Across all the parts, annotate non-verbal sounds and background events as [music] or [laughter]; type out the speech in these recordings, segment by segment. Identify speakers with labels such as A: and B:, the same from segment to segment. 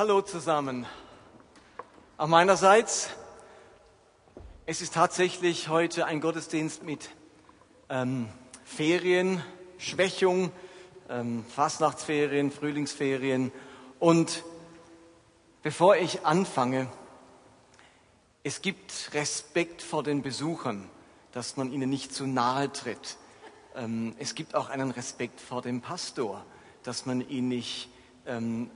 A: Hallo zusammen. Auch meinerseits, es ist tatsächlich heute ein Gottesdienst mit ähm, Ferien, Schwächung, ähm, Fastnachtsferien, Frühlingsferien. Und bevor ich anfange, es gibt Respekt vor den Besuchern, dass man ihnen nicht zu nahe tritt. Ähm, es gibt auch einen Respekt vor dem Pastor, dass man ihn nicht ähm,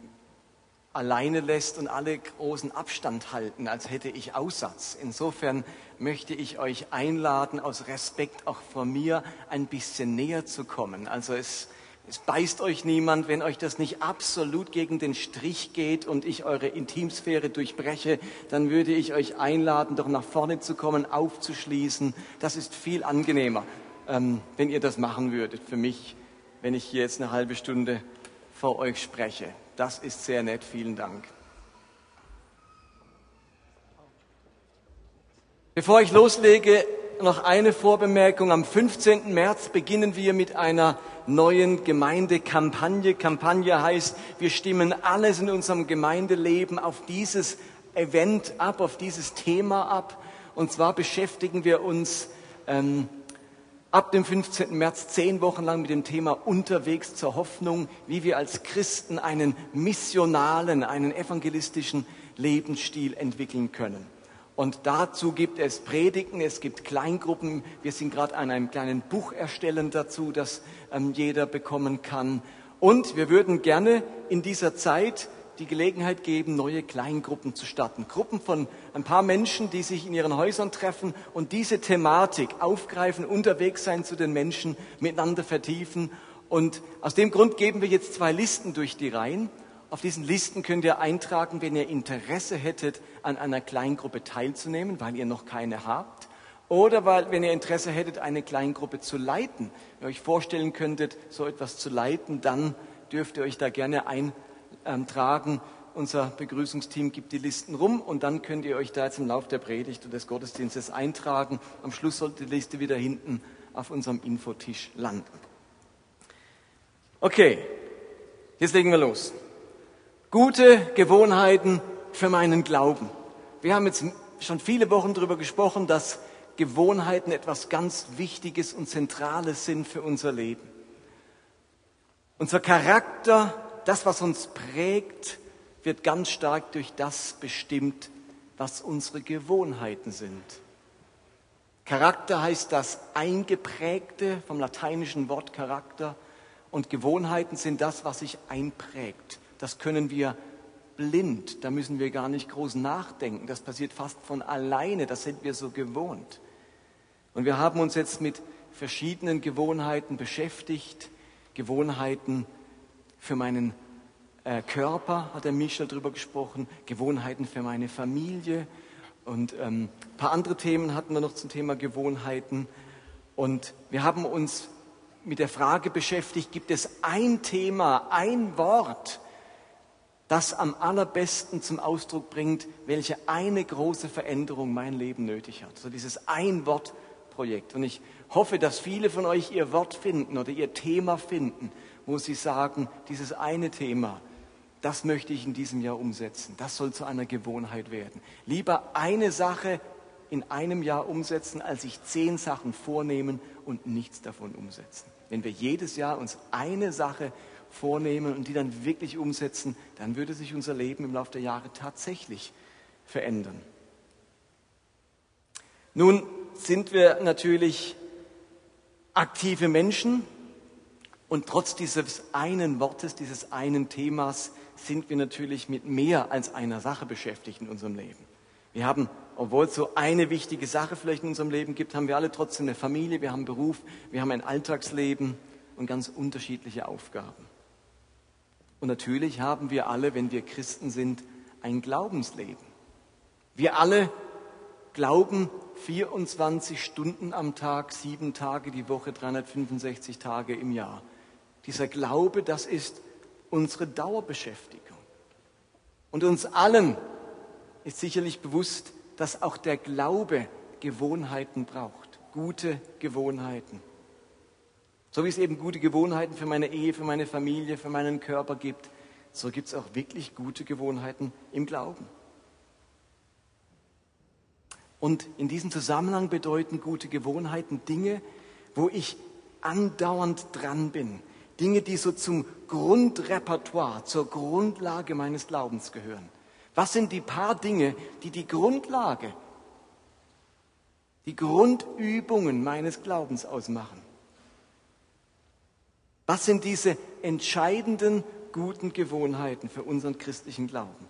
A: alleine lässt und alle großen Abstand halten, als hätte ich Aussatz. Insofern möchte ich euch einladen, aus Respekt auch vor mir ein bisschen näher zu kommen. Also es, es beißt euch niemand, wenn euch das nicht absolut gegen den Strich geht und ich eure Intimsphäre durchbreche, dann würde ich euch einladen, doch nach vorne zu kommen, aufzuschließen. Das ist viel angenehmer, ähm, wenn ihr das machen würdet für mich, wenn ich hier jetzt eine halbe Stunde vor euch spreche. Das ist sehr nett, vielen Dank. Bevor ich loslege, noch eine Vorbemerkung. Am 15. März beginnen wir mit einer neuen Gemeindekampagne. Kampagne heißt, wir stimmen alles in unserem Gemeindeleben auf dieses Event ab, auf dieses Thema ab. Und zwar beschäftigen wir uns ähm, ab dem 15. März zehn Wochen lang mit dem Thema Unterwegs zur Hoffnung, wie wir als Christen einen missionalen, einen evangelistischen Lebensstil entwickeln können. Und dazu gibt es Predigten, es gibt Kleingruppen. Wir sind gerade an einem kleinen Buch erstellen dazu, das ähm, jeder bekommen kann. Und wir würden gerne in dieser Zeit die Gelegenheit geben, neue Kleingruppen zu starten. Gruppen von ein paar Menschen, die sich in ihren Häusern treffen und diese Thematik aufgreifen, unterwegs sein zu den Menschen, miteinander vertiefen. Und aus dem Grund geben wir jetzt zwei Listen durch die Reihen. Auf diesen Listen könnt ihr eintragen, wenn ihr Interesse hättet, an einer Kleingruppe teilzunehmen, weil ihr noch keine habt. Oder weil, wenn ihr Interesse hättet, eine Kleingruppe zu leiten, wenn ihr euch vorstellen könntet, so etwas zu leiten, dann dürft ihr euch da gerne ein ähm, tragen. Unser Begrüßungsteam gibt die Listen rum und dann könnt ihr euch da jetzt im Laufe der Predigt und des Gottesdienstes eintragen. Am Schluss sollte die Liste wieder hinten auf unserem Infotisch landen. Okay, jetzt legen wir los. Gute Gewohnheiten für meinen Glauben. Wir haben jetzt schon viele Wochen darüber gesprochen, dass Gewohnheiten etwas ganz Wichtiges und Zentrales sind für unser Leben. Unser Charakter das, was uns prägt, wird ganz stark durch das bestimmt, was unsere Gewohnheiten sind. Charakter heißt das Eingeprägte vom lateinischen Wort Charakter und Gewohnheiten sind das, was sich einprägt. Das können wir blind, da müssen wir gar nicht groß nachdenken. Das passiert fast von alleine, das sind wir so gewohnt. Und wir haben uns jetzt mit verschiedenen Gewohnheiten beschäftigt, Gewohnheiten, für meinen äh, Körper, hat der Michel darüber gesprochen, Gewohnheiten für meine Familie und ähm, ein paar andere Themen hatten wir noch zum Thema Gewohnheiten. Und wir haben uns mit der Frage beschäftigt, gibt es ein Thema, ein Wort, das am allerbesten zum Ausdruck bringt, welche eine große Veränderung mein Leben nötig hat. So dieses Ein-Wort-Projekt. Und ich hoffe, dass viele von euch ihr Wort finden oder ihr Thema finden, wo sie sagen, dieses eine Thema, das möchte ich in diesem Jahr umsetzen. Das soll zu einer Gewohnheit werden. Lieber eine Sache in einem Jahr umsetzen, als sich zehn Sachen vornehmen und nichts davon umsetzen. Wenn wir jedes Jahr uns eine Sache vornehmen und die dann wirklich umsetzen, dann würde sich unser Leben im Laufe der Jahre tatsächlich verändern. Nun sind wir natürlich aktive Menschen und trotz dieses einen Wortes, dieses einen Themas sind wir natürlich mit mehr als einer Sache beschäftigt in unserem Leben. Wir haben, obwohl es so eine wichtige Sache vielleicht in unserem Leben gibt, haben wir alle trotzdem eine Familie, wir haben einen Beruf, wir haben ein Alltagsleben und ganz unterschiedliche Aufgaben. Und natürlich haben wir alle, wenn wir Christen sind, ein Glaubensleben. Wir alle glauben 24 Stunden am Tag, sieben Tage die Woche, 365 Tage im Jahr. Dieser Glaube, das ist unsere Dauerbeschäftigung. Und uns allen ist sicherlich bewusst, dass auch der Glaube Gewohnheiten braucht, gute Gewohnheiten. So wie es eben gute Gewohnheiten für meine Ehe, für meine Familie, für meinen Körper gibt, so gibt es auch wirklich gute Gewohnheiten im Glauben. Und in diesem Zusammenhang bedeuten gute Gewohnheiten Dinge, wo ich andauernd dran bin. Dinge, die so zum Grundrepertoire, zur Grundlage meines Glaubens gehören. Was sind die paar Dinge, die die Grundlage, die Grundübungen meines Glaubens ausmachen? Was sind diese entscheidenden guten Gewohnheiten für unseren christlichen Glauben?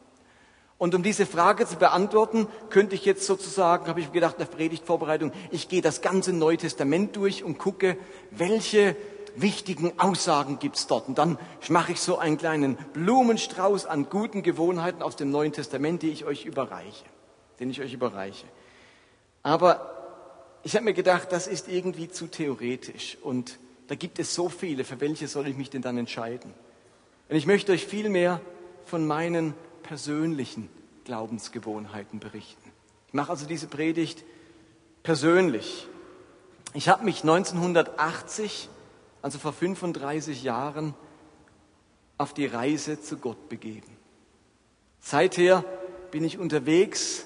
A: Und um diese Frage zu beantworten, könnte ich jetzt sozusagen, habe ich gedacht, in der Predigtvorbereitung, ich gehe das ganze Neue Testament durch und gucke, welche wichtigen Aussagen gibt es dort. Und dann mache ich so einen kleinen Blumenstrauß an guten Gewohnheiten aus dem Neuen Testament, die ich euch überreiche, den ich euch überreiche. Aber ich habe mir gedacht, das ist irgendwie zu theoretisch und da gibt es so viele, für welche soll ich mich denn dann entscheiden? Und ich möchte euch vielmehr von meinen persönlichen Glaubensgewohnheiten berichten. Ich mache also diese Predigt persönlich. Ich habe mich 1980, also vor 35 Jahren, auf die Reise zu Gott begeben. Seither bin ich unterwegs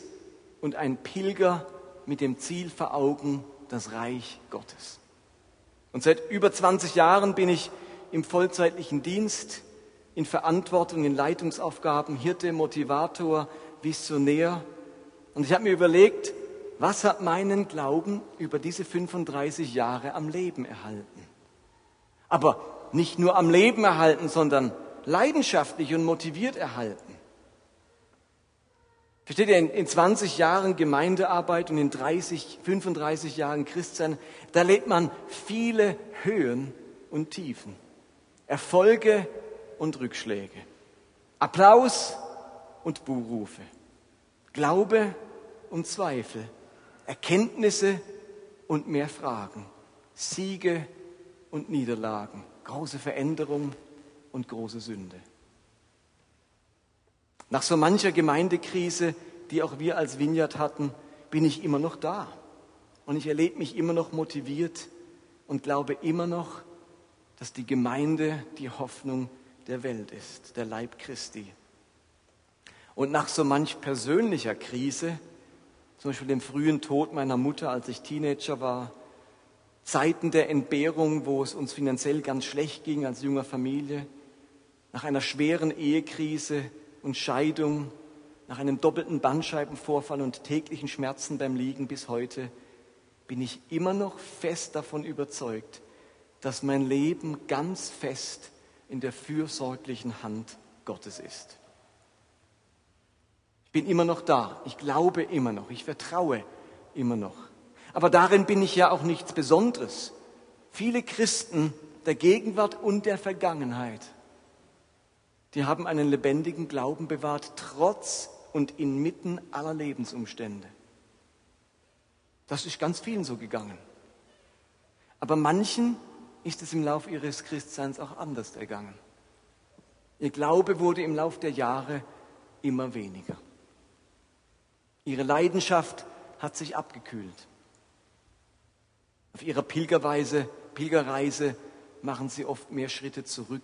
A: und ein Pilger mit dem Ziel vor Augen, das Reich Gottes. Und seit über 20 Jahren bin ich im vollzeitlichen Dienst, in Verantwortung, in Leitungsaufgaben, Hirte, Motivator, Visionär. Und ich habe mir überlegt, was hat meinen Glauben über diese 35 Jahre am Leben erhalten? Aber nicht nur am Leben erhalten, sondern leidenschaftlich und motiviert erhalten. Versteht ihr, in 20 Jahren Gemeindearbeit und in 30, 35 Jahren Christsein, da lebt man viele Höhen und Tiefen, Erfolge und Rückschläge, Applaus und Buhrufe, Glaube und Zweifel, Erkenntnisse und mehr Fragen, Siege und Niederlagen, große Veränderung und große Sünde. Nach so mancher Gemeindekrise, die auch wir als Vineyard hatten, bin ich immer noch da. Und ich erlebe mich immer noch motiviert und glaube immer noch, dass die Gemeinde die Hoffnung der Welt ist, der Leib Christi. Und nach so manch persönlicher Krise, zum Beispiel dem frühen Tod meiner Mutter, als ich Teenager war, Zeiten der Entbehrung, wo es uns finanziell ganz schlecht ging als junger Familie, nach einer schweren Ehekrise, und Scheidung, nach einem doppelten Bandscheibenvorfall und täglichen Schmerzen beim Liegen bis heute, bin ich immer noch fest davon überzeugt, dass mein Leben ganz fest in der fürsorglichen Hand Gottes ist. Ich bin immer noch da, ich glaube immer noch, ich vertraue immer noch. Aber darin bin ich ja auch nichts Besonderes. Viele Christen der Gegenwart und der Vergangenheit die haben einen lebendigen Glauben bewahrt, trotz und inmitten aller Lebensumstände. Das ist ganz vielen so gegangen. Aber manchen ist es im Lauf ihres Christseins auch anders ergangen. Ihr Glaube wurde im Lauf der Jahre immer weniger. Ihre Leidenschaft hat sich abgekühlt. Auf ihrer Pilgerweise, Pilgerreise machen sie oft mehr Schritte zurück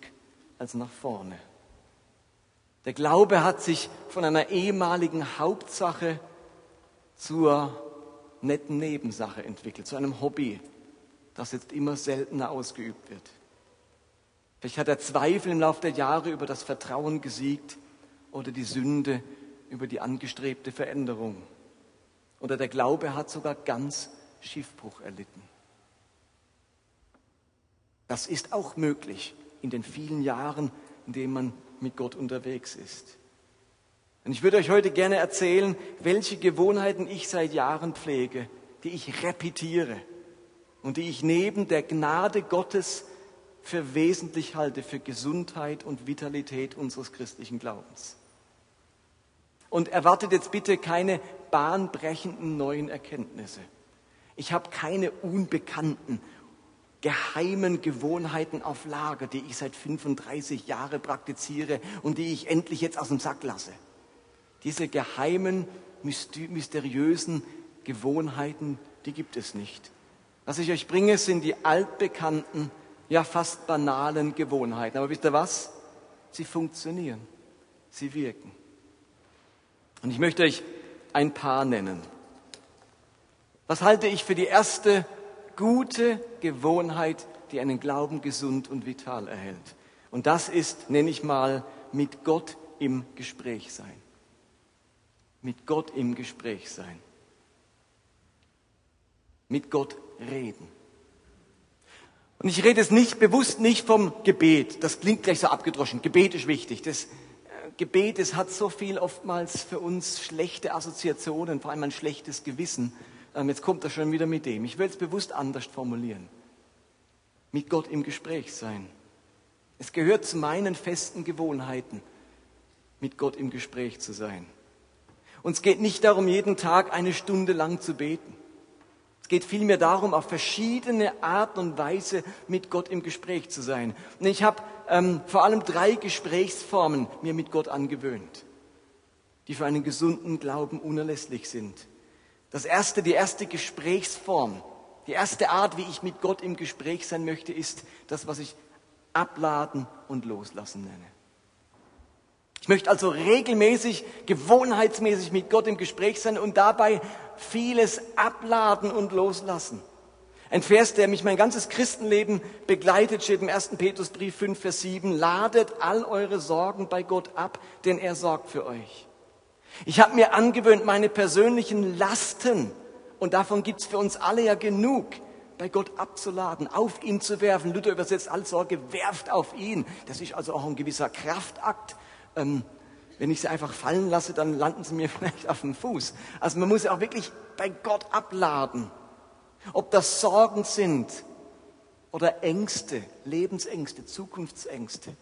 A: als nach vorne. Der Glaube hat sich von einer ehemaligen Hauptsache zur netten Nebensache entwickelt, zu einem Hobby, das jetzt immer seltener ausgeübt wird. Vielleicht hat der Zweifel im Laufe der Jahre über das Vertrauen gesiegt oder die Sünde über die angestrebte Veränderung. Oder der Glaube hat sogar ganz Schiffbruch erlitten. Das ist auch möglich in den vielen Jahren, in denen man mit Gott unterwegs ist. Und ich würde euch heute gerne erzählen, welche Gewohnheiten ich seit Jahren pflege, die ich repetiere und die ich neben der Gnade Gottes für wesentlich halte für Gesundheit und Vitalität unseres christlichen Glaubens. Und erwartet jetzt bitte keine bahnbrechenden neuen Erkenntnisse. Ich habe keine unbekannten geheimen Gewohnheiten auf Lager, die ich seit 35 Jahren praktiziere und die ich endlich jetzt aus dem Sack lasse. Diese geheimen, mysteriösen Gewohnheiten, die gibt es nicht. Was ich euch bringe, sind die altbekannten, ja fast banalen Gewohnheiten. Aber wisst ihr was? Sie funktionieren. Sie wirken. Und ich möchte euch ein paar nennen. Was halte ich für die erste gute Gewohnheit, die einen Glauben gesund und vital erhält? Und das ist, nenne ich mal, mit Gott im Gespräch sein. Mit Gott im Gespräch sein. Mit Gott reden. Und ich rede es nicht bewusst nicht vom Gebet. Das klingt gleich so abgedroschen. Gebet ist wichtig. Das äh, Gebet, es hat so viel oftmals für uns schlechte Assoziationen, vor allem ein schlechtes Gewissen. Ähm, jetzt kommt er schon wieder mit dem. Ich will es bewusst anders formulieren. Mit Gott im Gespräch sein. Es gehört zu meinen festen Gewohnheiten, mit Gott im Gespräch zu sein. Und es geht nicht darum, jeden Tag eine Stunde lang zu beten. Es geht vielmehr darum, auf verschiedene Art und Weise mit Gott im Gespräch zu sein. Und ich habe ähm, vor allem drei Gesprächsformen mir mit Gott angewöhnt, die für einen gesunden Glauben unerlässlich sind. Das erste, die erste Gesprächsform, die erste Art, wie ich mit Gott im Gespräch sein möchte, ist das, was ich abladen und loslassen nenne. Ich möchte also regelmäßig, gewohnheitsmäßig mit Gott im Gespräch sein und dabei vieles abladen und loslassen. Ein Vers, der mich mein ganzes Christenleben begleitet, steht im 1. Petrusbrief 5, Vers 7. Ladet all eure Sorgen bei Gott ab, denn er sorgt für euch. Ich habe mir angewöhnt, meine persönlichen Lasten, und davon gibt's für uns alle ja genug, bei Gott abzuladen, auf ihn zu werfen. Luther übersetzt all Sorge, werft auf ihn. Das ist also auch ein gewisser Kraftakt. Ähm, wenn ich sie einfach fallen lasse, dann landen sie mir [laughs] vielleicht auf dem Fuß. Also man muss sie auch wirklich bei Gott abladen. Ob das Sorgen sind oder Ängste, Lebensängste, Zukunftsängste,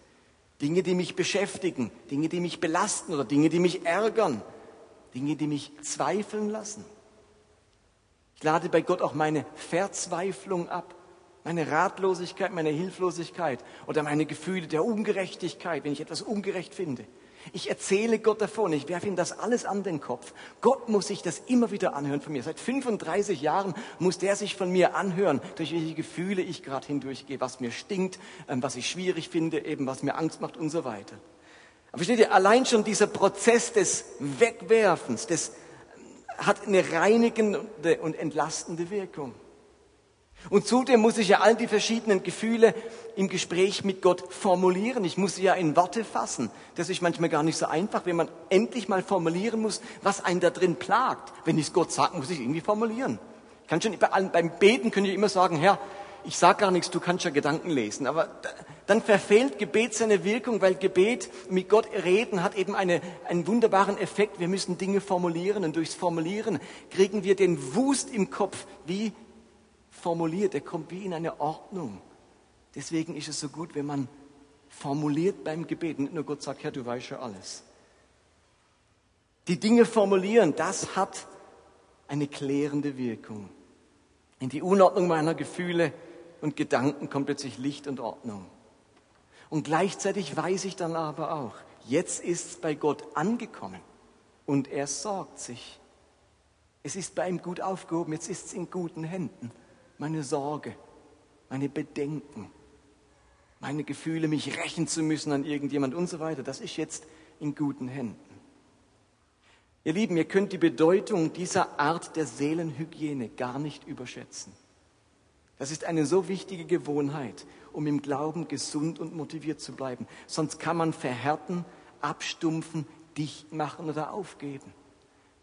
A: Dinge, die mich beschäftigen, Dinge, die mich belasten oder Dinge, die mich ärgern, Dinge, die mich zweifeln lassen. Ich lade bei Gott auch meine Verzweiflung ab, meine Ratlosigkeit, meine Hilflosigkeit oder meine Gefühle der Ungerechtigkeit, wenn ich etwas ungerecht finde. Ich erzähle Gott davon, ich werfe ihm das alles an den Kopf. Gott muss sich das immer wieder anhören von mir. Seit 35 Jahren muss der sich von mir anhören, durch welche Gefühle ich gerade hindurchgehe, was mir stinkt, ähm, was ich schwierig finde, eben was mir Angst macht und so weiter. Aber versteht ihr, allein schon dieser Prozess des Wegwerfens, des ähm, hat eine reinigende und entlastende Wirkung. Und zudem muss ich ja all die verschiedenen Gefühle im Gespräch mit Gott formulieren. Ich muss sie ja in Worte fassen. Das ist manchmal gar nicht so einfach, wenn man endlich mal formulieren muss, was einen da drin plagt. Wenn ich es Gott sage, muss ich irgendwie formulieren. Ich kann schon beim Beten können ich immer sagen, Herr, ich sag gar nichts, du kannst ja Gedanken lesen. Aber dann verfehlt Gebet seine Wirkung, weil Gebet mit Gott reden hat eben eine, einen wunderbaren Effekt. Wir müssen Dinge formulieren und durchs Formulieren kriegen wir den Wust im Kopf, wie formuliert, er kommt wie in eine Ordnung. Deswegen ist es so gut, wenn man formuliert beim Gebet, nicht nur Gott sagt, Herr, du weißt schon alles. Die Dinge formulieren, das hat eine klärende Wirkung. In die Unordnung meiner Gefühle und Gedanken kommt plötzlich Licht und Ordnung. Und gleichzeitig weiß ich dann aber auch, jetzt ist es bei Gott angekommen und er sorgt sich. Es ist bei ihm gut aufgehoben, jetzt ist es in guten Händen meine Sorge, meine Bedenken, meine Gefühle, mich rächen zu müssen an irgendjemand und so weiter, das ist jetzt in guten Händen. Ihr Lieben, ihr könnt die Bedeutung dieser Art der Seelenhygiene gar nicht überschätzen. Das ist eine so wichtige Gewohnheit, um im Glauben gesund und motiviert zu bleiben. Sonst kann man verhärten, abstumpfen, dicht machen oder aufgeben.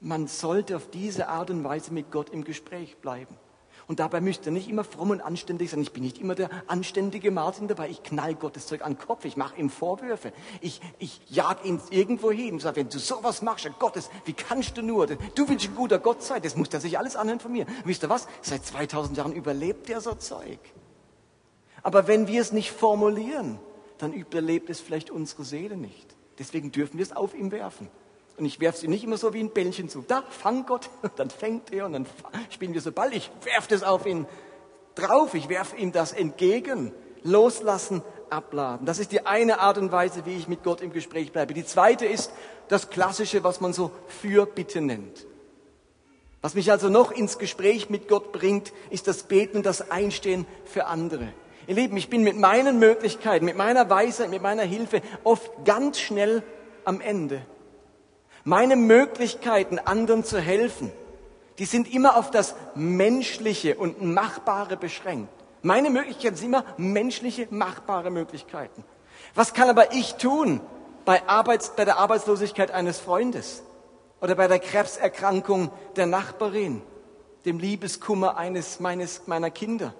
A: Man sollte auf diese Art und Weise mit Gott im Gespräch bleiben. Und dabei müsst ihr nicht immer fromm und anständig sein. Ich bin nicht immer der anständige Martin dabei. Ich knall Gottes Zeug an den Kopf. Ich mache ihm Vorwürfe. Ich, ich jag ihn irgendwo hin und sage, wenn du sowas machst, Gottes, wie kannst du nur? Du willst ein guter Gott sein. Das muss er sich alles anhören von mir. Und wisst ihr was? Seit 2000 Jahren überlebt er so Zeug. Aber wenn wir es nicht formulieren, dann überlebt es vielleicht unsere Seele nicht. Deswegen dürfen wir es auf ihm werfen. Und ich werfe sie nicht immer so wie ein Bällchen zu. Da, fang Gott. Und [laughs] dann fängt er und dann spielen wir so Ball. Ich werfe das auf ihn drauf. Ich werfe ihm das entgegen. Loslassen, abladen. Das ist die eine Art und Weise, wie ich mit Gott im Gespräch bleibe. Die zweite ist das Klassische, was man so Fürbitte nennt. Was mich also noch ins Gespräch mit Gott bringt, ist das Beten und das Einstehen für andere. Ihr Lieben, ich bin mit meinen Möglichkeiten, mit meiner Weisheit, mit meiner Hilfe oft ganz schnell am Ende. Meine Möglichkeiten, anderen zu helfen, die sind immer auf das Menschliche und Machbare beschränkt. Meine Möglichkeiten sind immer menschliche, machbare Möglichkeiten. Was kann aber ich tun bei, Arbeits-, bei der Arbeitslosigkeit eines Freundes oder bei der Krebserkrankung der Nachbarin, dem Liebeskummer eines meines, meiner Kinder,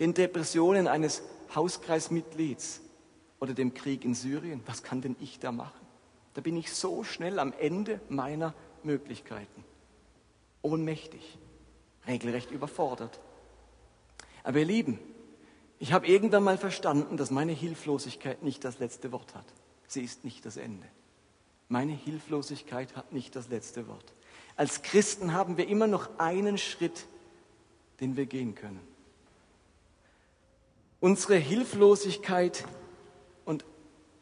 A: den Depressionen eines Hauskreismitglieds oder dem Krieg in Syrien? Was kann denn ich da machen? Da bin ich so schnell am Ende meiner Möglichkeiten. Ohnmächtig, regelrecht überfordert. Aber ihr Lieben, ich habe irgendwann mal verstanden, dass meine Hilflosigkeit nicht das letzte Wort hat. Sie ist nicht das Ende. Meine Hilflosigkeit hat nicht das letzte Wort. Als Christen haben wir immer noch einen Schritt, den wir gehen können. Unsere Hilflosigkeit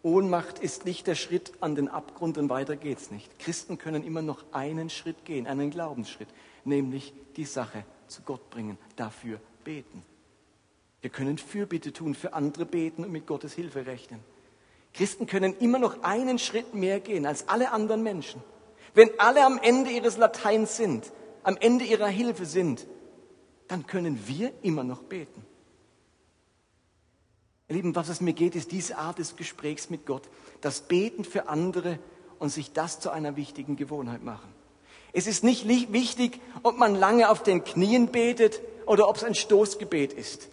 A: Ohnmacht ist nicht der Schritt an den Abgrund und weiter geht's nicht. Christen können immer noch einen Schritt gehen, einen Glaubensschritt, nämlich die Sache zu Gott bringen, dafür beten. Wir können Fürbitte tun, für andere beten und mit Gottes Hilfe rechnen. Christen können immer noch einen Schritt mehr gehen als alle anderen Menschen. Wenn alle am Ende ihres Lateins sind, am Ende ihrer Hilfe sind, dann können wir immer noch beten. Lieben, was es mir geht, ist diese Art des Gesprächs mit Gott, das Beten für andere und sich das zu einer wichtigen Gewohnheit machen. Es ist nicht wichtig, ob man lange auf den Knien betet oder ob es ein Stoßgebet ist.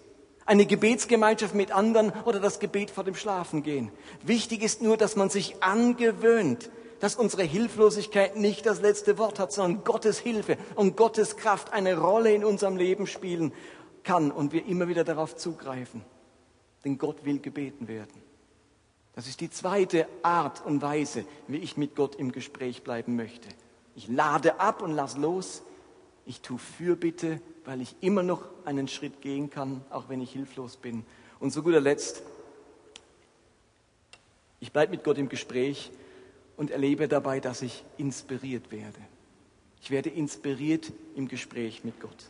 A: Eine Gebetsgemeinschaft mit anderen oder das Gebet vor dem Schlafengehen. Wichtig ist nur, dass man sich angewöhnt, dass unsere Hilflosigkeit nicht das letzte Wort hat, sondern Gottes Hilfe und Gottes Kraft eine Rolle in unserem Leben spielen kann und wir immer wieder darauf zugreifen. Denn Gott will gebeten werden. Das ist die zweite Art und Weise, wie ich mit Gott im Gespräch bleiben möchte. Ich lade ab und lass los. Ich tue Fürbitte weil ich immer noch einen Schritt gehen kann, auch wenn ich hilflos bin. Und zu guter Letzt, ich bleibe mit Gott im Gespräch und erlebe dabei, dass ich inspiriert werde. Ich werde inspiriert im Gespräch mit Gott.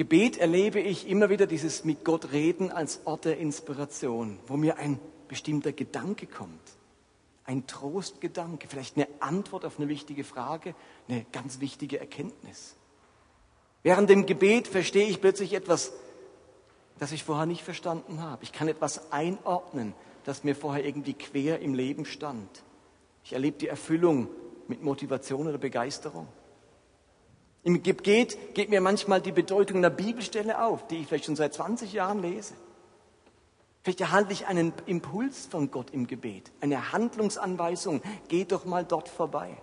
A: Gebet erlebe ich immer wieder dieses mit Gott reden als Ort der Inspiration, wo mir ein bestimmter Gedanke kommt ein Trostgedanke, vielleicht eine Antwort auf eine wichtige Frage, eine ganz wichtige Erkenntnis. Während dem Gebet verstehe ich plötzlich etwas, das ich vorher nicht verstanden habe. Ich kann etwas einordnen, das mir vorher irgendwie quer im Leben stand. Ich erlebe die Erfüllung mit Motivation oder Begeisterung. Im Gebet geht mir manchmal die Bedeutung einer Bibelstelle auf, die ich vielleicht schon seit 20 Jahren lese. Vielleicht erhalte ich einen Impuls von Gott im Gebet, eine Handlungsanweisung. Geh doch mal dort vorbei.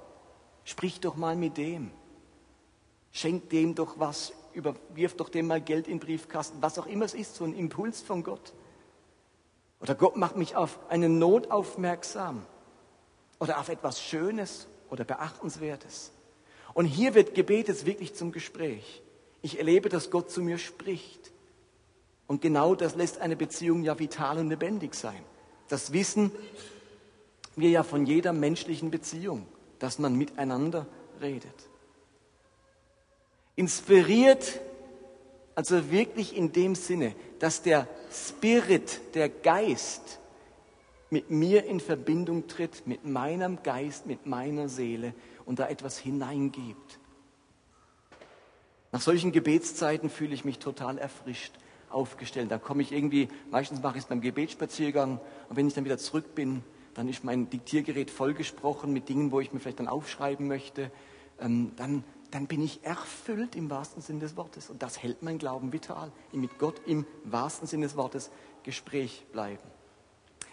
A: Sprich doch mal mit dem. Schenk dem doch was, wirf doch dem mal Geld in den Briefkasten, was auch immer es ist, so ein Impuls von Gott. Oder Gott macht mich auf eine Not aufmerksam oder auf etwas Schönes oder Beachtenswertes. Und hier wird Gebet jetzt wirklich zum Gespräch. Ich erlebe, dass Gott zu mir spricht. Und genau das lässt eine Beziehung ja vital und lebendig sein. Das wissen wir ja von jeder menschlichen Beziehung, dass man miteinander redet. Inspiriert, also wirklich in dem Sinne, dass der Spirit, der Geist, mit mir in Verbindung tritt, mit meinem Geist, mit meiner Seele und da etwas hineingibt. Nach solchen Gebetszeiten fühle ich mich total erfrischt aufgestellt. Da komme ich irgendwie, meistens mache ich es beim Gebetsspaziergang und wenn ich dann wieder zurück bin, dann ist mein Diktiergerät vollgesprochen mit Dingen, wo ich mir vielleicht dann aufschreiben möchte. Ähm, dann, dann bin ich erfüllt im wahrsten Sinne des Wortes. Und das hält mein Glauben vital. Mit Gott im wahrsten Sinne des Wortes Gespräch bleiben.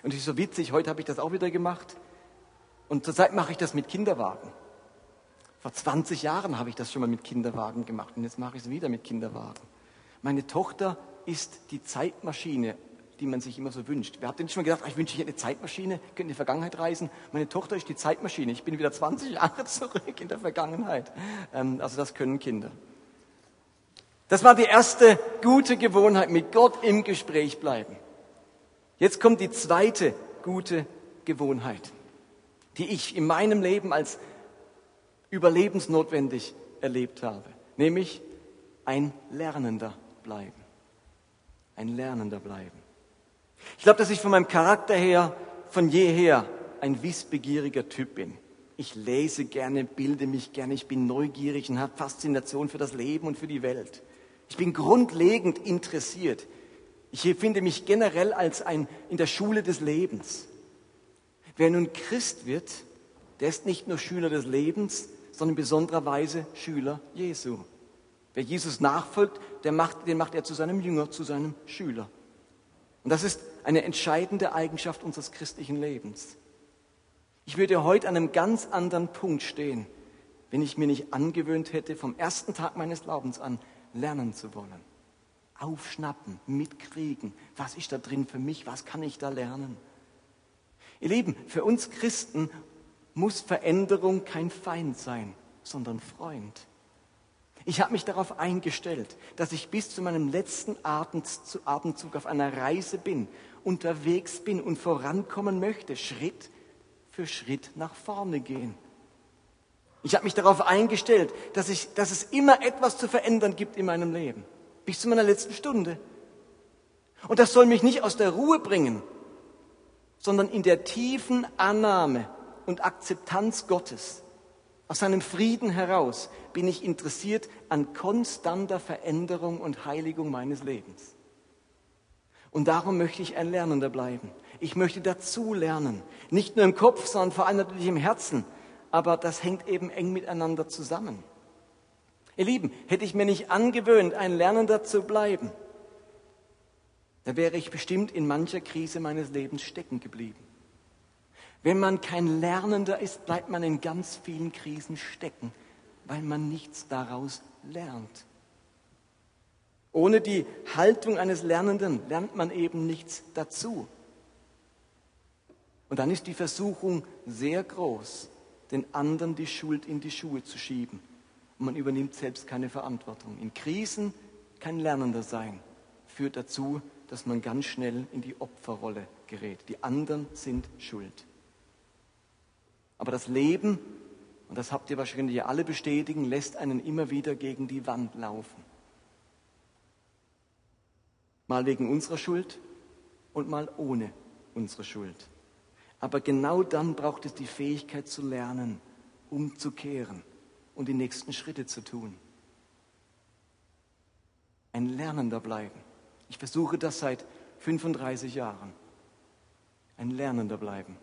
A: Und es ist so witzig, heute habe ich das auch wieder gemacht. Und zurzeit mache ich das mit Kinderwagen. Vor 20 Jahren habe ich das schon mal mit Kinderwagen gemacht und jetzt mache ich es wieder mit Kinderwagen. Meine Tochter ist die Zeitmaschine, die man sich immer so wünscht. Wer hat denn schon mal gedacht, ah, ich wünsche mir eine Zeitmaschine, könnte in die Vergangenheit reisen? Meine Tochter ist die Zeitmaschine. Ich bin wieder 20 [laughs] Jahre zurück in der Vergangenheit. Ähm, also das können Kinder. Das war die erste gute Gewohnheit, mit Gott im Gespräch bleiben. Jetzt kommt die zweite gute Gewohnheit, die ich in meinem Leben als überlebensnotwendig erlebt habe, nämlich ein Lernender bleiben. ein Lernender bleiben. Ich glaube, dass ich von meinem Charakter her von jeher ein wissbegieriger Typ bin. Ich lese gerne, bilde mich gerne, ich bin neugierig und habe Faszination für das Leben und für die Welt. Ich bin grundlegend interessiert. Ich finde mich generell als ein in der Schule des Lebens. Wer nun Christ wird, der ist nicht nur Schüler des Lebens, sondern in besonderer Weise Schüler Jesu. Wer Jesus nachfolgt, macht, den macht er zu seinem Jünger, zu seinem Schüler. Und das ist eine entscheidende Eigenschaft unseres christlichen Lebens. Ich würde heute an einem ganz anderen Punkt stehen, wenn ich mir nicht angewöhnt hätte, vom ersten Tag meines Glaubens an lernen zu wollen. Aufschnappen, mitkriegen, was ist da drin für mich, was kann ich da lernen. Ihr Lieben, für uns Christen muss Veränderung kein Feind sein, sondern Freund. Ich habe mich darauf eingestellt, dass ich bis zu meinem letzten Atemzug auf einer Reise bin, unterwegs bin und vorankommen möchte, Schritt für Schritt nach vorne gehen. Ich habe mich darauf eingestellt, dass, ich, dass es immer etwas zu verändern gibt in meinem Leben, bis zu meiner letzten Stunde. Und das soll mich nicht aus der Ruhe bringen, sondern in der tiefen Annahme und Akzeptanz Gottes aus seinem Frieden heraus bin ich interessiert an konstanter Veränderung und Heiligung meines Lebens. Und darum möchte ich ein Lernender bleiben. Ich möchte dazu lernen. Nicht nur im Kopf, sondern vor allem natürlich im Herzen. Aber das hängt eben eng miteinander zusammen. Ihr Lieben, hätte ich mir nicht angewöhnt, ein Lernender zu bleiben, da wäre ich bestimmt in mancher Krise meines Lebens stecken geblieben. Wenn man kein Lernender ist, bleibt man in ganz vielen Krisen stecken, weil man nichts daraus lernt. Ohne die Haltung eines Lernenden lernt man eben nichts dazu. Und dann ist die Versuchung sehr groß, den anderen die Schuld in die Schuhe zu schieben. Und man übernimmt selbst keine Verantwortung. In Krisen kein Lernender sein führt dazu, dass man ganz schnell in die Opferrolle gerät. Die anderen sind schuld. Aber das Leben, und das habt ihr wahrscheinlich alle bestätigen, lässt einen immer wieder gegen die Wand laufen. Mal wegen unserer Schuld und mal ohne unsere Schuld. Aber genau dann braucht es die Fähigkeit zu lernen, umzukehren und die nächsten Schritte zu tun. Ein Lernender bleiben. Ich versuche das seit 35 Jahren. Ein Lernender bleiben.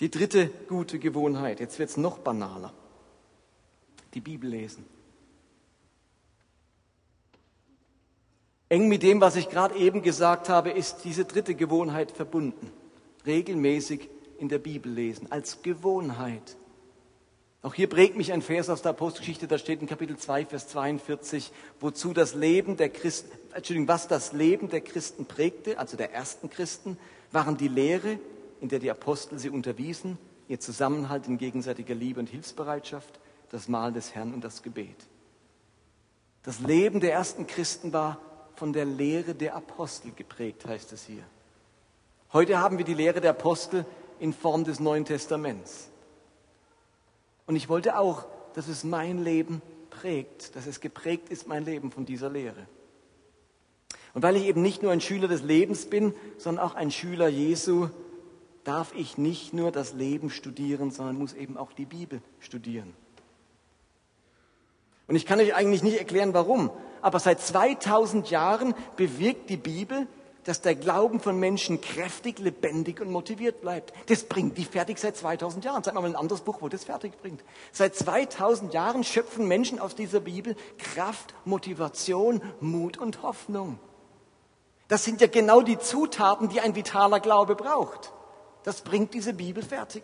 A: Die dritte gute Gewohnheit, jetzt wird es noch banaler. Die Bibel lesen. Eng mit dem, was ich gerade eben gesagt habe, ist diese dritte Gewohnheit verbunden. Regelmäßig in der Bibel lesen, als Gewohnheit. Auch hier prägt mich ein Vers aus der Apostelgeschichte, da steht in Kapitel 2, Vers 42, wozu das Leben der Christen, Entschuldigung, was das Leben der Christen prägte, also der ersten Christen, waren die Lehre, in der die Apostel sie unterwiesen, ihr Zusammenhalt in gegenseitiger Liebe und Hilfsbereitschaft, das Mahl des Herrn und das Gebet. Das Leben der ersten Christen war von der Lehre der Apostel geprägt, heißt es hier. Heute haben wir die Lehre der Apostel in Form des Neuen Testaments. Und ich wollte auch, dass es mein Leben prägt, dass es geprägt ist, mein Leben von dieser Lehre. Und weil ich eben nicht nur ein Schüler des Lebens bin, sondern auch ein Schüler Jesu, darf ich nicht nur das Leben studieren, sondern muss eben auch die Bibel studieren. Und ich kann euch eigentlich nicht erklären, warum, aber seit 2000 Jahren bewirkt die Bibel, dass der Glauben von Menschen kräftig, lebendig und motiviert bleibt. Das bringt die fertig seit 2000 Jahren. Zeig mal ein anderes Buch, wo das fertig bringt. Seit 2000 Jahren schöpfen Menschen aus dieser Bibel Kraft, Motivation, Mut und Hoffnung. Das sind ja genau die Zutaten, die ein vitaler Glaube braucht. Das bringt diese Bibel fertig.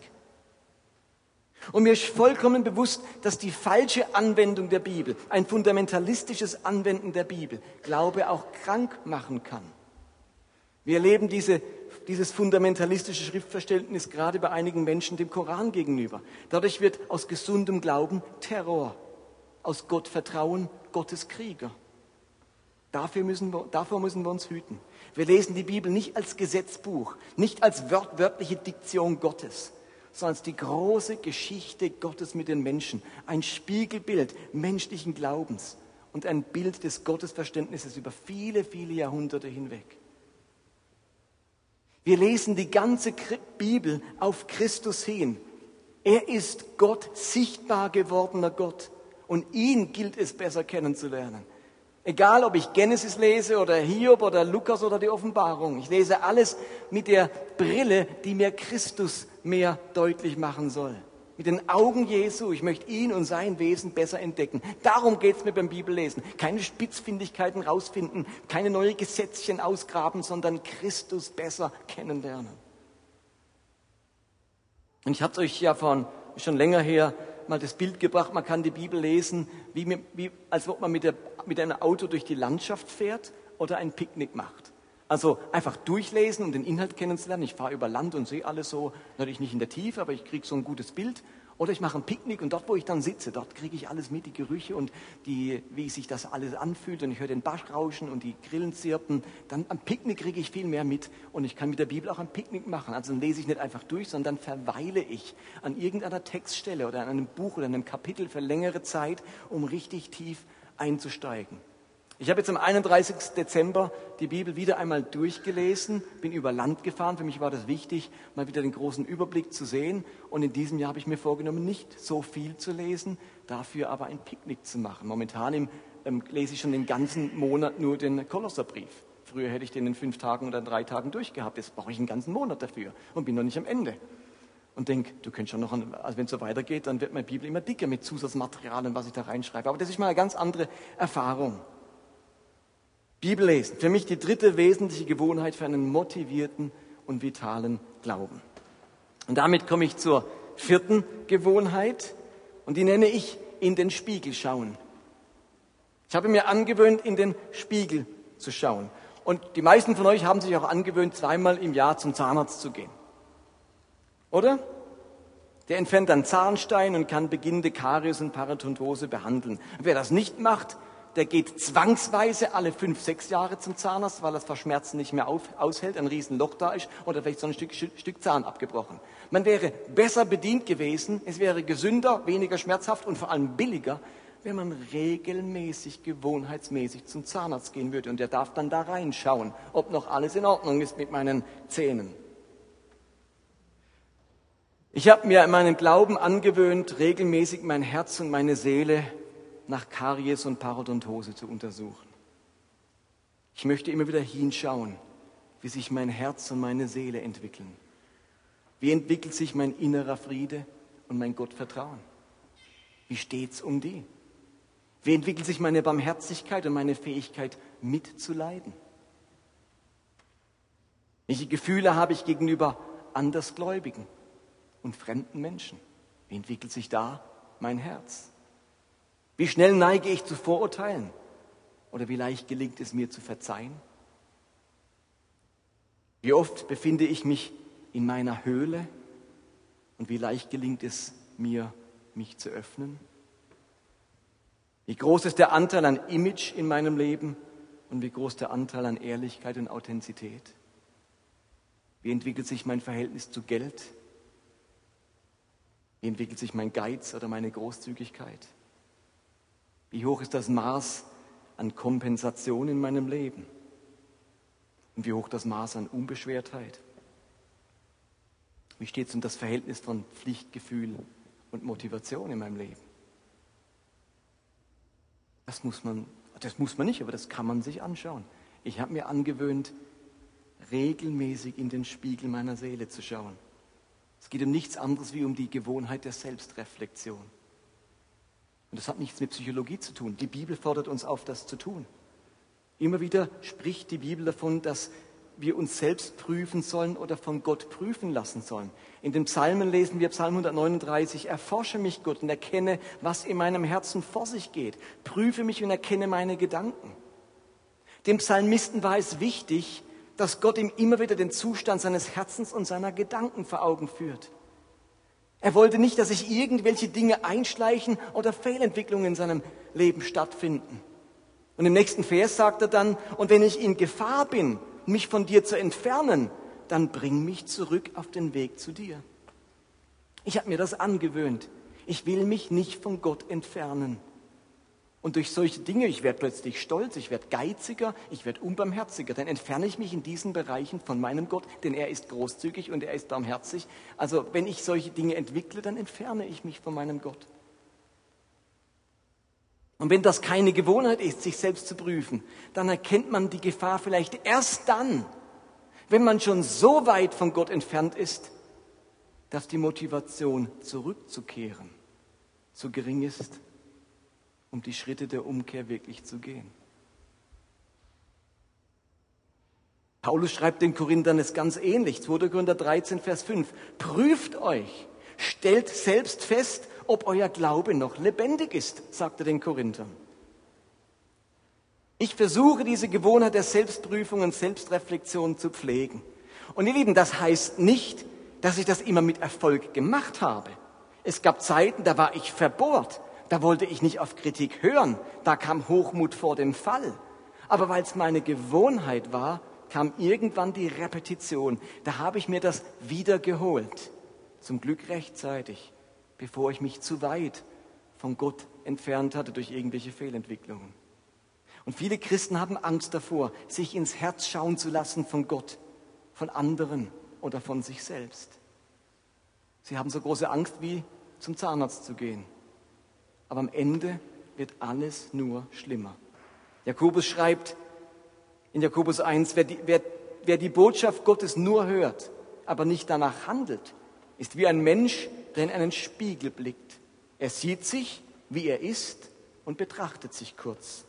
A: Und mir ist vollkommen bewusst, dass die falsche Anwendung der Bibel, ein fundamentalistisches Anwenden der Bibel, Glaube auch krank machen kann. Wir erleben diese, dieses fundamentalistische Schriftverständnis gerade bei einigen Menschen dem Koran gegenüber. Dadurch wird aus gesundem Glauben Terror, aus Gottvertrauen Gottes Krieger. Dafür müssen wir, davor müssen wir uns hüten. Wir lesen die Bibel nicht als Gesetzbuch, nicht als wörtliche Diktion Gottes, sondern als die große Geschichte Gottes mit den Menschen, ein Spiegelbild menschlichen Glaubens. und ein Bild des Gottesverständnisses über viele, viele Jahrhunderte hinweg. Wir lesen die ganze Bibel auf Christus hin. Er ist Gott, sichtbar gewordener Gott. Und ihn gilt es besser kennenzulernen. Egal, ob ich Genesis lese oder Hiob oder Lukas oder die Offenbarung. Ich lese alles mit der Brille, die mir Christus mehr deutlich machen soll. Mit den Augen Jesu. Ich möchte ihn und sein Wesen besser entdecken. Darum geht es mir beim Bibellesen. Keine Spitzfindigkeiten rausfinden, keine neue Gesetzchen ausgraben, sondern Christus besser kennenlernen. Und ich habe euch ja von schon länger her mal das Bild gebracht, man kann die Bibel lesen, wie, wie, als ob man mit, der, mit einem Auto durch die Landschaft fährt oder ein Picknick macht. Also einfach durchlesen, um den Inhalt kennenzulernen. Ich fahre über Land und sehe alles so, natürlich nicht in der Tiefe, aber ich kriege so ein gutes Bild. Oder ich mache ein Picknick und dort, wo ich dann sitze, dort kriege ich alles mit, die Gerüche und die, wie sich das alles anfühlt und ich höre den Basch rauschen und die Grillen zirpen. Dann am Picknick kriege ich viel mehr mit und ich kann mit der Bibel auch ein Picknick machen. Also dann lese ich nicht einfach durch, sondern verweile ich an irgendeiner Textstelle oder an einem Buch oder einem Kapitel für längere Zeit, um richtig tief einzusteigen. Ich habe jetzt am 31. Dezember die Bibel wieder einmal durchgelesen, bin über Land gefahren. Für mich war das wichtig, mal wieder den großen Überblick zu sehen. Und in diesem Jahr habe ich mir vorgenommen, nicht so viel zu lesen, dafür aber ein Picknick zu machen. Momentan im, ähm, lese ich schon den ganzen Monat nur den Kolosserbrief. Früher hätte ich den in fünf Tagen oder drei Tagen durchgehabt. Jetzt brauche ich einen ganzen Monat dafür und bin noch nicht am Ende. Und denke, du könntest schon noch, also wenn es so weitergeht, dann wird meine Bibel immer dicker mit Zusatzmaterialien, was ich da reinschreibe. Aber das ist mal eine ganz andere Erfahrung. Bibel lesen. Für mich die dritte wesentliche Gewohnheit für einen motivierten und vitalen Glauben. Und damit komme ich zur vierten Gewohnheit und die nenne ich in den Spiegel schauen. Ich habe mir angewöhnt, in den Spiegel zu schauen. Und die meisten von euch haben sich auch angewöhnt, zweimal im Jahr zum Zahnarzt zu gehen. Oder? Der entfernt dann Zahnstein und kann beginnende Karies und Parodontose behandeln. Wer das nicht macht, der geht zwangsweise alle fünf, sechs Jahre zum Zahnarzt, weil das Verschmerzen nicht mehr auf, aushält, ein Riesenloch da ist oder vielleicht so ein Stück, Stück Zahn abgebrochen. Man wäre besser bedient gewesen, es wäre gesünder, weniger schmerzhaft und vor allem billiger, wenn man regelmäßig, gewohnheitsmäßig zum Zahnarzt gehen würde. Und der darf dann da reinschauen, ob noch alles in Ordnung ist mit meinen Zähnen. Ich habe mir in meinem Glauben angewöhnt, regelmäßig mein Herz und meine Seele nach Karies und Parodontose zu untersuchen. Ich möchte immer wieder hinschauen, wie sich mein Herz und meine Seele entwickeln. Wie entwickelt sich mein innerer Friede und mein Gottvertrauen? Wie steht's um die? Wie entwickelt sich meine Barmherzigkeit und meine Fähigkeit mitzuleiden? Welche Gefühle habe ich gegenüber Andersgläubigen und fremden Menschen? Wie entwickelt sich da mein Herz? Wie schnell neige ich zu Vorurteilen? Oder wie leicht gelingt es mir zu verzeihen? Wie oft befinde ich mich in meiner Höhle und wie leicht gelingt es mir, mich zu öffnen? Wie groß ist der Anteil an Image in meinem Leben und wie groß der Anteil an Ehrlichkeit und Authentizität? Wie entwickelt sich mein Verhältnis zu Geld? Wie entwickelt sich mein Geiz oder meine Großzügigkeit? Wie hoch ist das Maß an Kompensation in meinem Leben? Und wie hoch das Maß an Unbeschwertheit? Wie steht es um das Verhältnis von Pflichtgefühl und Motivation in meinem Leben? Das muss man, das muss man nicht, aber das kann man sich anschauen. Ich habe mir angewöhnt, regelmäßig in den Spiegel meiner Seele zu schauen. Es geht um nichts anderes wie um die Gewohnheit der Selbstreflexion. Und das hat nichts mit Psychologie zu tun. Die Bibel fordert uns auf, das zu tun. Immer wieder spricht die Bibel davon, dass wir uns selbst prüfen sollen oder von Gott prüfen lassen sollen. In den Psalmen lesen wir Psalm 139, erforsche mich Gott und erkenne, was in meinem Herzen vor sich geht. Prüfe mich und erkenne meine Gedanken. Dem Psalmisten war es wichtig, dass Gott ihm immer wieder den Zustand seines Herzens und seiner Gedanken vor Augen führt. Er wollte nicht, dass sich irgendwelche Dinge einschleichen oder Fehlentwicklungen in seinem Leben stattfinden. Und im nächsten Vers sagt er dann, und wenn ich in Gefahr bin, mich von dir zu entfernen, dann bring mich zurück auf den Weg zu dir. Ich habe mir das angewöhnt. Ich will mich nicht von Gott entfernen. Und durch solche Dinge, ich werde plötzlich stolz, ich werde geiziger, ich werde unbarmherziger, dann entferne ich mich in diesen Bereichen von meinem Gott, denn er ist großzügig und er ist barmherzig. Also wenn ich solche Dinge entwickle, dann entferne ich mich von meinem Gott. Und wenn das keine Gewohnheit ist, sich selbst zu prüfen, dann erkennt man die Gefahr vielleicht erst dann, wenn man schon so weit von Gott entfernt ist, dass die Motivation zurückzukehren zu gering ist um die Schritte der Umkehr wirklich zu gehen. Paulus schreibt den Korinthern es ganz ähnlich, 2. Korinther 13, Vers 5. Prüft euch, stellt selbst fest, ob euer Glaube noch lebendig ist, sagt er den Korinthern. Ich versuche diese Gewohnheit der Selbstprüfung und Selbstreflexion zu pflegen. Und ihr Lieben, das heißt nicht, dass ich das immer mit Erfolg gemacht habe. Es gab Zeiten, da war ich verbohrt. Da wollte ich nicht auf Kritik hören. Da kam Hochmut vor dem Fall. Aber weil es meine Gewohnheit war, kam irgendwann die Repetition. Da habe ich mir das wieder geholt. Zum Glück rechtzeitig, bevor ich mich zu weit von Gott entfernt hatte durch irgendwelche Fehlentwicklungen. Und viele Christen haben Angst davor, sich ins Herz schauen zu lassen von Gott, von anderen oder von sich selbst. Sie haben so große Angst wie zum Zahnarzt zu gehen aber am Ende wird alles nur schlimmer. Jakobus schreibt in Jakobus 1, wer die, wer, wer die Botschaft Gottes nur hört, aber nicht danach handelt, ist wie ein Mensch, der in einen Spiegel blickt. Er sieht sich, wie er ist und betrachtet sich kurz.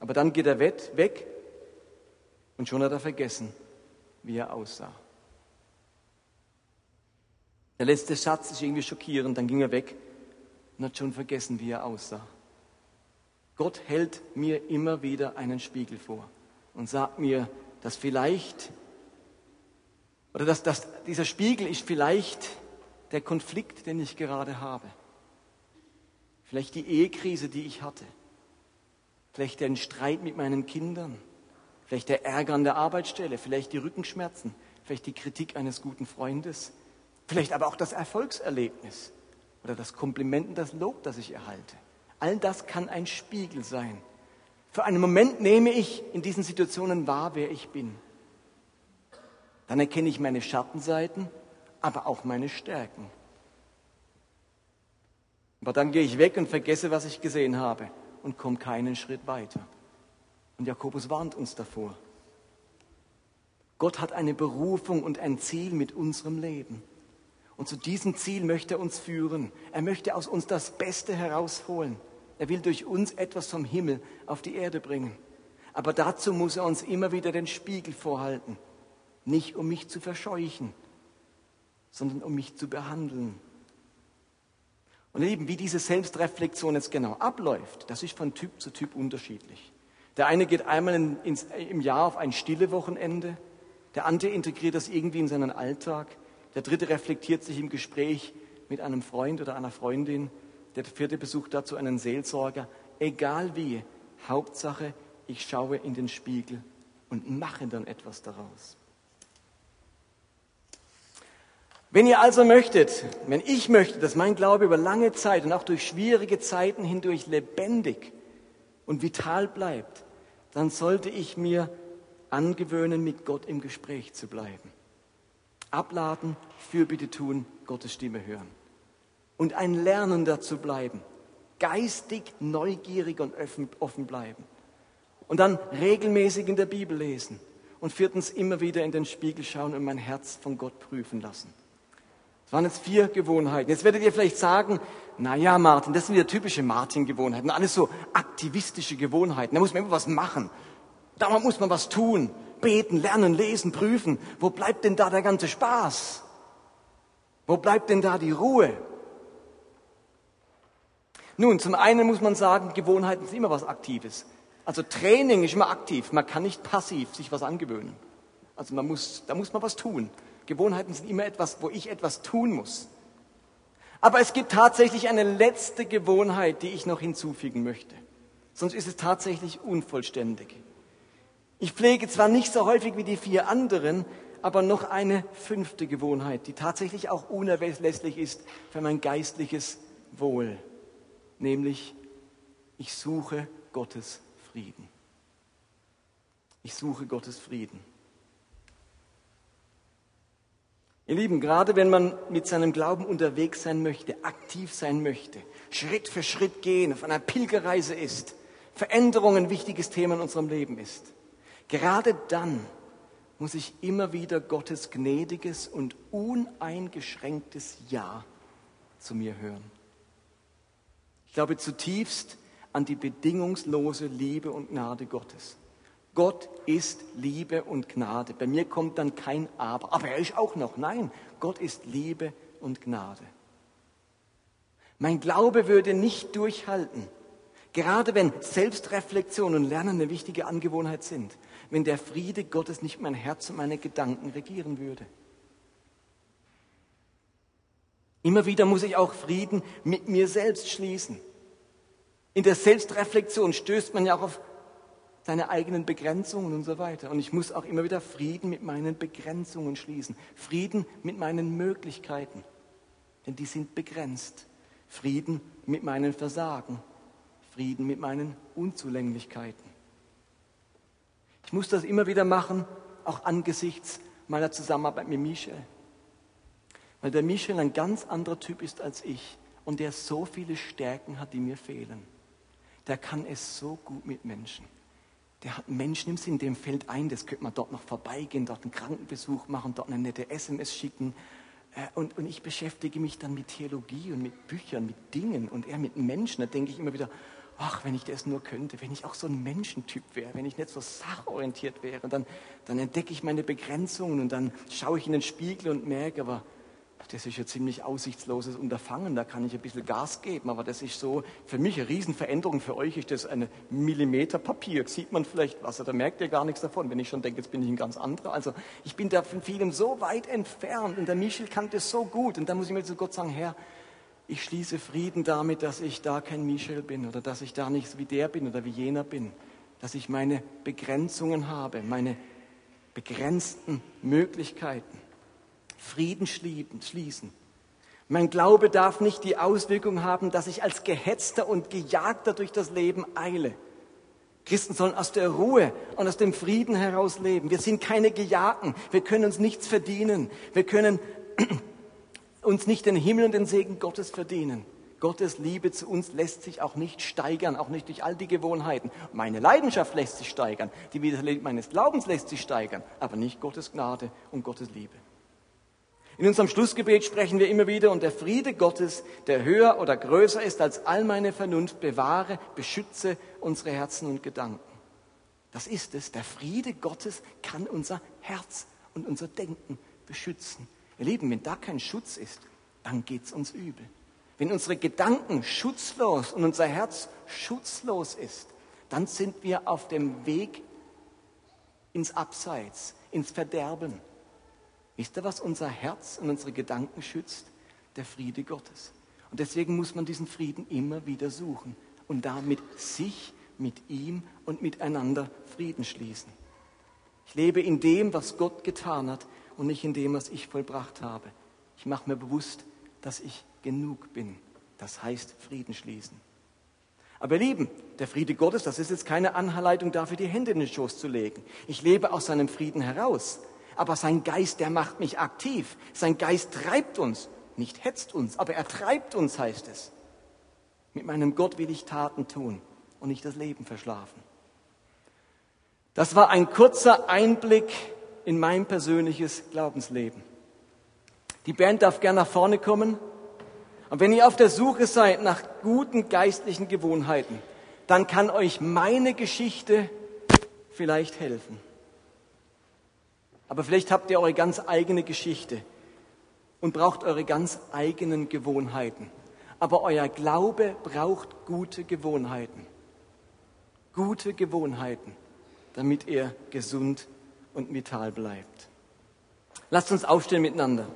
A: Aber dann geht er weg und schon hat er vergessen, wie er aussah. Der letzte Satz ist irgendwie schockierend, dann ging er weg und hat schon vergessen, wie er aussah. Gott hält mir immer wieder einen Spiegel vor und sagt mir, dass vielleicht, oder dass, dass dieser Spiegel ist vielleicht der Konflikt, den ich gerade habe. Vielleicht die Ehekrise, die ich hatte. Vielleicht den Streit mit meinen Kindern. Vielleicht der Ärger an der Arbeitsstelle. Vielleicht die Rückenschmerzen. Vielleicht die Kritik eines guten Freundes. Vielleicht aber auch das Erfolgserlebnis oder das Kompliment und das Lob, das ich erhalte. All das kann ein Spiegel sein. Für einen Moment nehme ich in diesen Situationen wahr, wer ich bin. Dann erkenne ich meine Schattenseiten, aber auch meine Stärken. Aber dann gehe ich weg und vergesse, was ich gesehen habe und komme keinen Schritt weiter. Und Jakobus warnt uns davor. Gott hat eine Berufung und ein Ziel mit unserem Leben. Und zu diesem Ziel möchte er uns führen. Er möchte aus uns das Beste herausholen. Er will durch uns etwas vom Himmel auf die Erde bringen. Aber dazu muss er uns immer wieder den Spiegel vorhalten. Nicht um mich zu verscheuchen, sondern um mich zu behandeln. Und eben, wie diese Selbstreflexion jetzt genau abläuft, das ist von Typ zu Typ unterschiedlich. Der eine geht einmal in, ins, im Jahr auf ein stille Wochenende, der andere integriert das irgendwie in seinen Alltag. Der dritte reflektiert sich im Gespräch mit einem Freund oder einer Freundin. Der vierte besucht dazu einen Seelsorger. Egal wie, Hauptsache, ich schaue in den Spiegel und mache dann etwas daraus. Wenn ihr also möchtet, wenn ich möchte, dass mein Glaube über lange Zeit und auch durch schwierige Zeiten hindurch lebendig und vital bleibt, dann sollte ich mir angewöhnen, mit Gott im Gespräch zu bleiben. Abladen, Fürbitte tun, Gottes Stimme hören. Und ein Lernender zu bleiben. Geistig, neugierig und offen bleiben. Und dann regelmäßig in der Bibel lesen. Und viertens immer wieder in den Spiegel schauen und mein Herz von Gott prüfen lassen. Das waren jetzt vier Gewohnheiten. Jetzt werdet ihr vielleicht sagen, na ja, Martin, das sind ja typische Martin-Gewohnheiten. Alles so aktivistische Gewohnheiten. Da muss man immer was machen. Da muss man was tun beten, lernen, lesen, prüfen. Wo bleibt denn da der ganze Spaß? Wo bleibt denn da die Ruhe? Nun, zum einen muss man sagen, Gewohnheiten sind immer was Aktives. Also Training ist immer aktiv. Man kann nicht passiv sich was angewöhnen. Also man muss, da muss man was tun. Gewohnheiten sind immer etwas, wo ich etwas tun muss. Aber es gibt tatsächlich eine letzte Gewohnheit, die ich noch hinzufügen möchte. Sonst ist es tatsächlich unvollständig. Ich pflege zwar nicht so häufig wie die vier anderen, aber noch eine fünfte Gewohnheit, die tatsächlich auch unerlässlich ist für mein geistliches Wohl. Nämlich, Ich suche Gottes Frieden. Ich suche Gottes Frieden. Ihr Lieben, gerade wenn man mit seinem Glauben unterwegs sein möchte, aktiv sein möchte, Schritt für Schritt gehen, auf einer Pilgerreise ist, Veränderung ein wichtiges Thema in unserem Leben ist, gerade dann muss ich immer wieder Gottes gnädiges und uneingeschränktes Ja zu mir hören. Ich glaube zutiefst an die bedingungslose Liebe und Gnade Gottes. Gott ist Liebe und Gnade. Bei mir kommt dann kein Aber. Aber er ist auch noch. Nein, Gott ist Liebe und Gnade. Mein Glaube würde nicht durchhalten, gerade wenn Selbstreflexion und Lernen eine wichtige Angewohnheit sind, wenn der Friede Gottes nicht mein Herz und meine Gedanken regieren würde. Immer wieder muss ich auch Frieden mit mir selbst schließen. In der Selbstreflexion stößt man ja auch auf seine eigenen Begrenzungen und so weiter. Und ich muss auch immer wieder Frieden mit meinen Begrenzungen schließen. Frieden mit meinen Möglichkeiten, denn die sind begrenzt. Frieden mit meinen Versagen. Frieden mit meinen Unzulänglichkeiten. Ich muss das immer wieder machen, auch angesichts meiner Zusammenarbeit mit Michel. Weil der Michel ein ganz anderer Typ ist als ich und der so viele Stärken hat, die mir fehlen. Der kann es so gut mit Menschen der hat Menschen im Sinn, dem fällt ein, das könnte man dort noch vorbeigehen, dort einen Krankenbesuch machen, dort eine nette SMS schicken. Äh, und, und ich beschäftige mich dann mit Theologie und mit Büchern, mit Dingen und er mit Menschen. Da denke ich immer wieder, ach, wenn ich das nur könnte, wenn ich auch so ein Menschentyp wäre, wenn ich nicht so sachorientiert wäre, dann, dann entdecke ich meine Begrenzungen und dann schaue ich in den Spiegel und merke, aber das ist ein ziemlich aussichtsloses Unterfangen, da kann ich ein bisschen Gas geben, aber das ist so, für mich eine Riesenveränderung, für euch ist das eine Millimeter Papier, sieht man vielleicht was, da merkt ihr gar nichts davon, wenn ich schon denke, jetzt bin ich ein ganz anderer. Also ich bin da von vielem so weit entfernt und der Michel kann das so gut und da muss ich mir zu Gott sagen, Herr, ich schließe Frieden damit, dass ich da kein Michel bin oder dass ich da nicht wie der bin oder wie jener bin, dass ich meine Begrenzungen habe, meine begrenzten Möglichkeiten. Frieden schließen. Mein Glaube darf nicht die Auswirkung haben, dass ich als Gehetzter und Gejagter durch das Leben eile. Christen sollen aus der Ruhe und aus dem Frieden heraus leben. Wir sind keine Gejagten. Wir können uns nichts verdienen. Wir können uns nicht den Himmel und den Segen Gottes verdienen. Gottes Liebe zu uns lässt sich auch nicht steigern, auch nicht durch all die Gewohnheiten. Meine Leidenschaft lässt sich steigern, die Vitalität meines Glaubens lässt sich steigern, aber nicht Gottes Gnade und Gottes Liebe. In unserem Schlussgebet sprechen wir immer wieder, und der Friede Gottes, der höher oder größer ist als all meine Vernunft, bewahre, beschütze unsere Herzen und Gedanken. Das ist es. Der Friede Gottes kann unser Herz und unser Denken beschützen. Ihr Lieben, wenn da kein Schutz ist, dann geht's uns übel. Wenn unsere Gedanken schutzlos und unser Herz schutzlos ist, dann sind wir auf dem Weg ins Abseits, ins Verderben. Wisst ihr, was unser Herz und unsere Gedanken schützt? Der Friede Gottes. Und deswegen muss man diesen Frieden immer wieder suchen und damit sich, mit ihm und miteinander Frieden schließen. Ich lebe in dem, was Gott getan hat und nicht in dem, was ich vollbracht habe. Ich mache mir bewusst, dass ich genug bin. Das heißt Frieden schließen. Aber ihr Lieben, der Friede Gottes, das ist jetzt keine Anleitung dafür, die Hände in den Schoß zu legen. Ich lebe aus seinem Frieden heraus aber sein Geist, der macht mich aktiv. Sein Geist treibt uns, nicht hetzt uns, aber er treibt uns, heißt es. Mit meinem Gott will ich Taten tun und nicht das Leben verschlafen. Das war ein kurzer Einblick in mein persönliches Glaubensleben. Die Band darf gerne nach vorne kommen. Und wenn ihr auf der Suche seid nach guten geistlichen Gewohnheiten, dann kann euch meine Geschichte vielleicht helfen. Aber vielleicht habt ihr eure ganz eigene Geschichte und braucht eure ganz eigenen Gewohnheiten. Aber euer Glaube braucht gute Gewohnheiten. Gute Gewohnheiten, damit er gesund und vital bleibt. Lasst uns aufstehen miteinander.